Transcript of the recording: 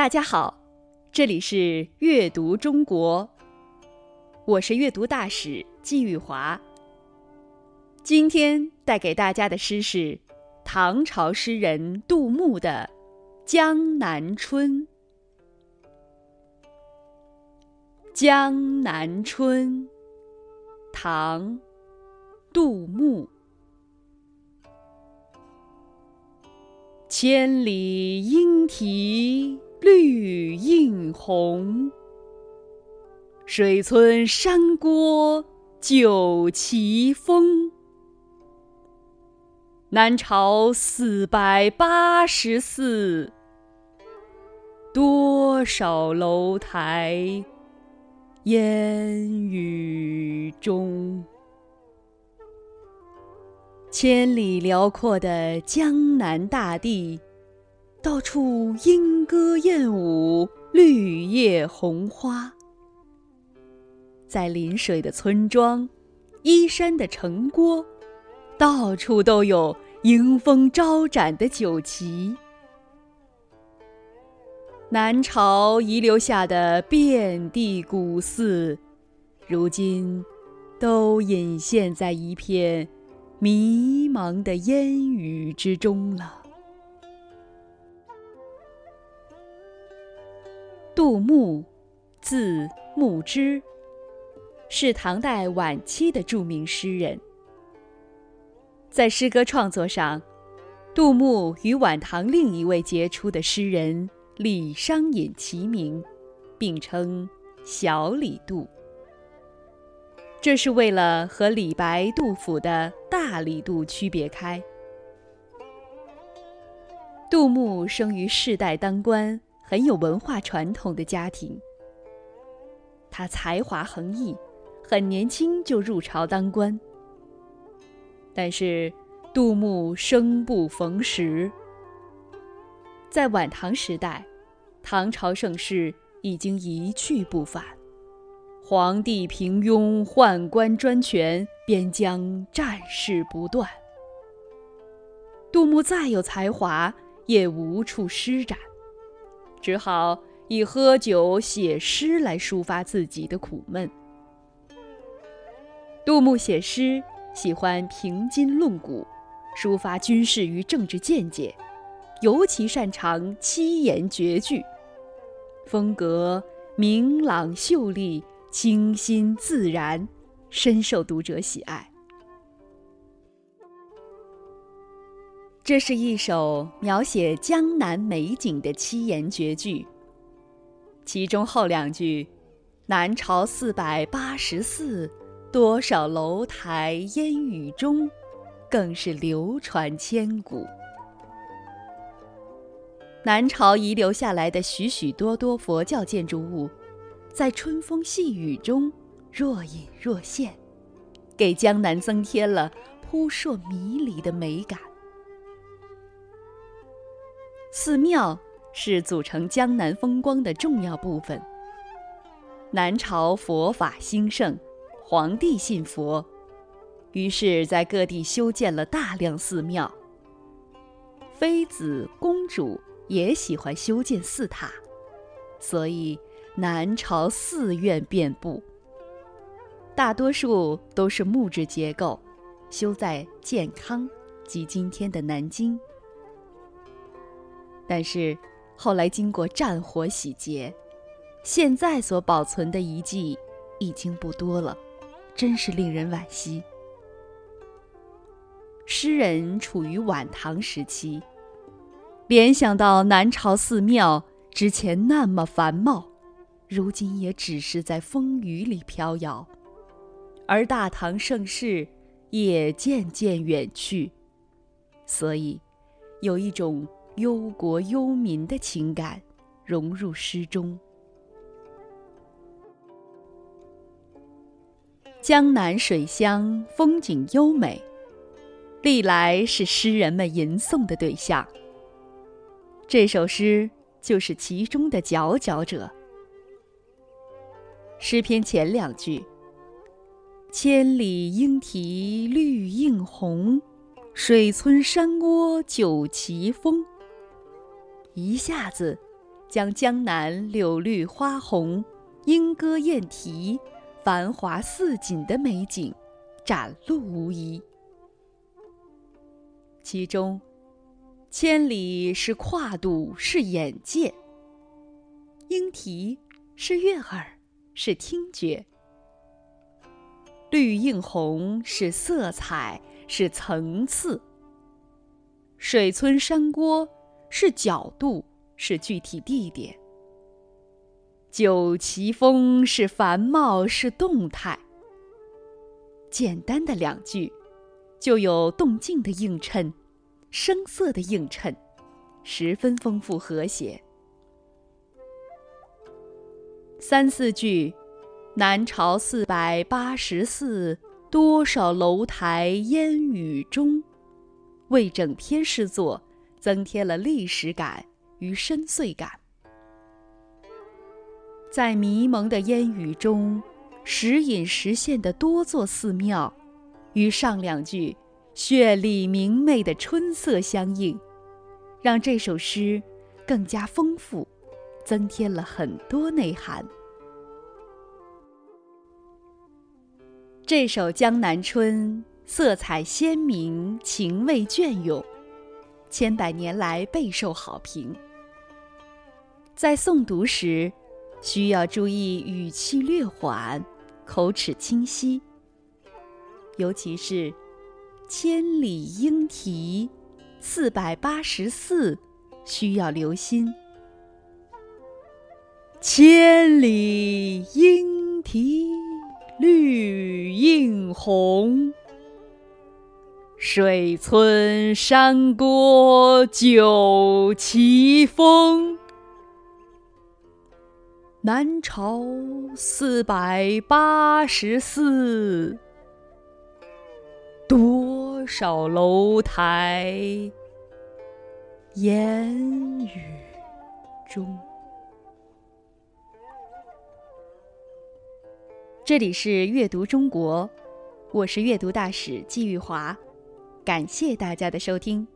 大家好，这里是阅读中国，我是阅读大使季玉华。今天带给大家的诗是唐朝诗人杜牧的《江南春》。《江南春》，唐·杜牧。千里莺啼绿映红，水村山郭酒旗风。南朝四百八十寺，多少楼台烟雨中。千里辽阔的江南大地。到处莺歌燕舞，绿叶红花。在临水的村庄，依山的城郭，到处都有迎风招展的酒旗。南朝遗留下的遍地古寺，如今都隐现在一片迷茫的烟雨之中了。杜牧，字牧之，是唐代晚期的著名诗人。在诗歌创作上，杜牧与晚唐另一位杰出的诗人李商隐齐名，并称“小李杜”。这是为了和李白、杜甫的大李杜区别开。杜牧生于世代当官。很有文化传统的家庭，他才华横溢，很年轻就入朝当官。但是，杜牧生不逢时。在晚唐时代，唐朝盛世已经一去不返，皇帝平庸，宦官专权，边疆战事不断。杜牧再有才华，也无处施展。只好以喝酒写诗来抒发自己的苦闷。杜牧写诗喜欢评今论古，抒发军事与政治见解，尤其擅长七言绝句，风格明朗秀丽、清新自然，深受读者喜爱。这是一首描写江南美景的七言绝句，其中后两句“南朝四百八十寺，多少楼台烟雨中”更是流传千古。南朝遗留下来的许许多多佛教建筑物，在春风细雨中若隐若现，给江南增添了扑朔迷离的美感。寺庙是组成江南风光的重要部分。南朝佛法兴盛，皇帝信佛，于是，在各地修建了大量寺庙。妃子、公主也喜欢修建寺塔，所以南朝寺院遍布。大多数都是木质结构，修在建康及今天的南京。但是，后来经过战火洗劫，现在所保存的遗迹已经不多了，真是令人惋惜。诗人处于晚唐时期，联想到南朝寺庙之前那么繁茂，如今也只是在风雨里飘摇，而大唐盛世也渐渐远去，所以有一种。忧国忧民的情感融入诗中。江南水乡风景优美，历来是诗人们吟诵的对象。这首诗就是其中的佼佼者。诗篇前两句：“千里莺啼绿映红，水村山郭酒旗风。”一下子，将江南柳绿花红、莺歌燕啼、繁华似锦的美景展露无遗。其中，千里是跨度，是眼界；莺啼是悦耳，是听觉；绿映红是色彩，是层次；水村山郭是角度，是具体地点；酒旗风是繁茂，是动态。简单的两句，就有动静的映衬。声色的映衬，十分丰富和谐。三四句，南朝四百八十寺，多少楼台烟雨中，为整篇诗作增添了历史感与深邃感。在迷蒙的烟雨中，时隐时现的多座寺庙，与上两句。绚丽明媚的春色相映，让这首诗更加丰富，增添了很多内涵。这首《江南春》色彩鲜明，情味隽永，千百年来备受好评。在诵读时，需要注意语气略缓，口齿清晰，尤其是。千里莺啼，四百八十寺，需要留心。千里莺啼绿映红，水村山郭酒旗风。南朝四百八十寺，多。少楼台烟雨中？这里是阅读中国，我是阅读大使季玉华，感谢大家的收听。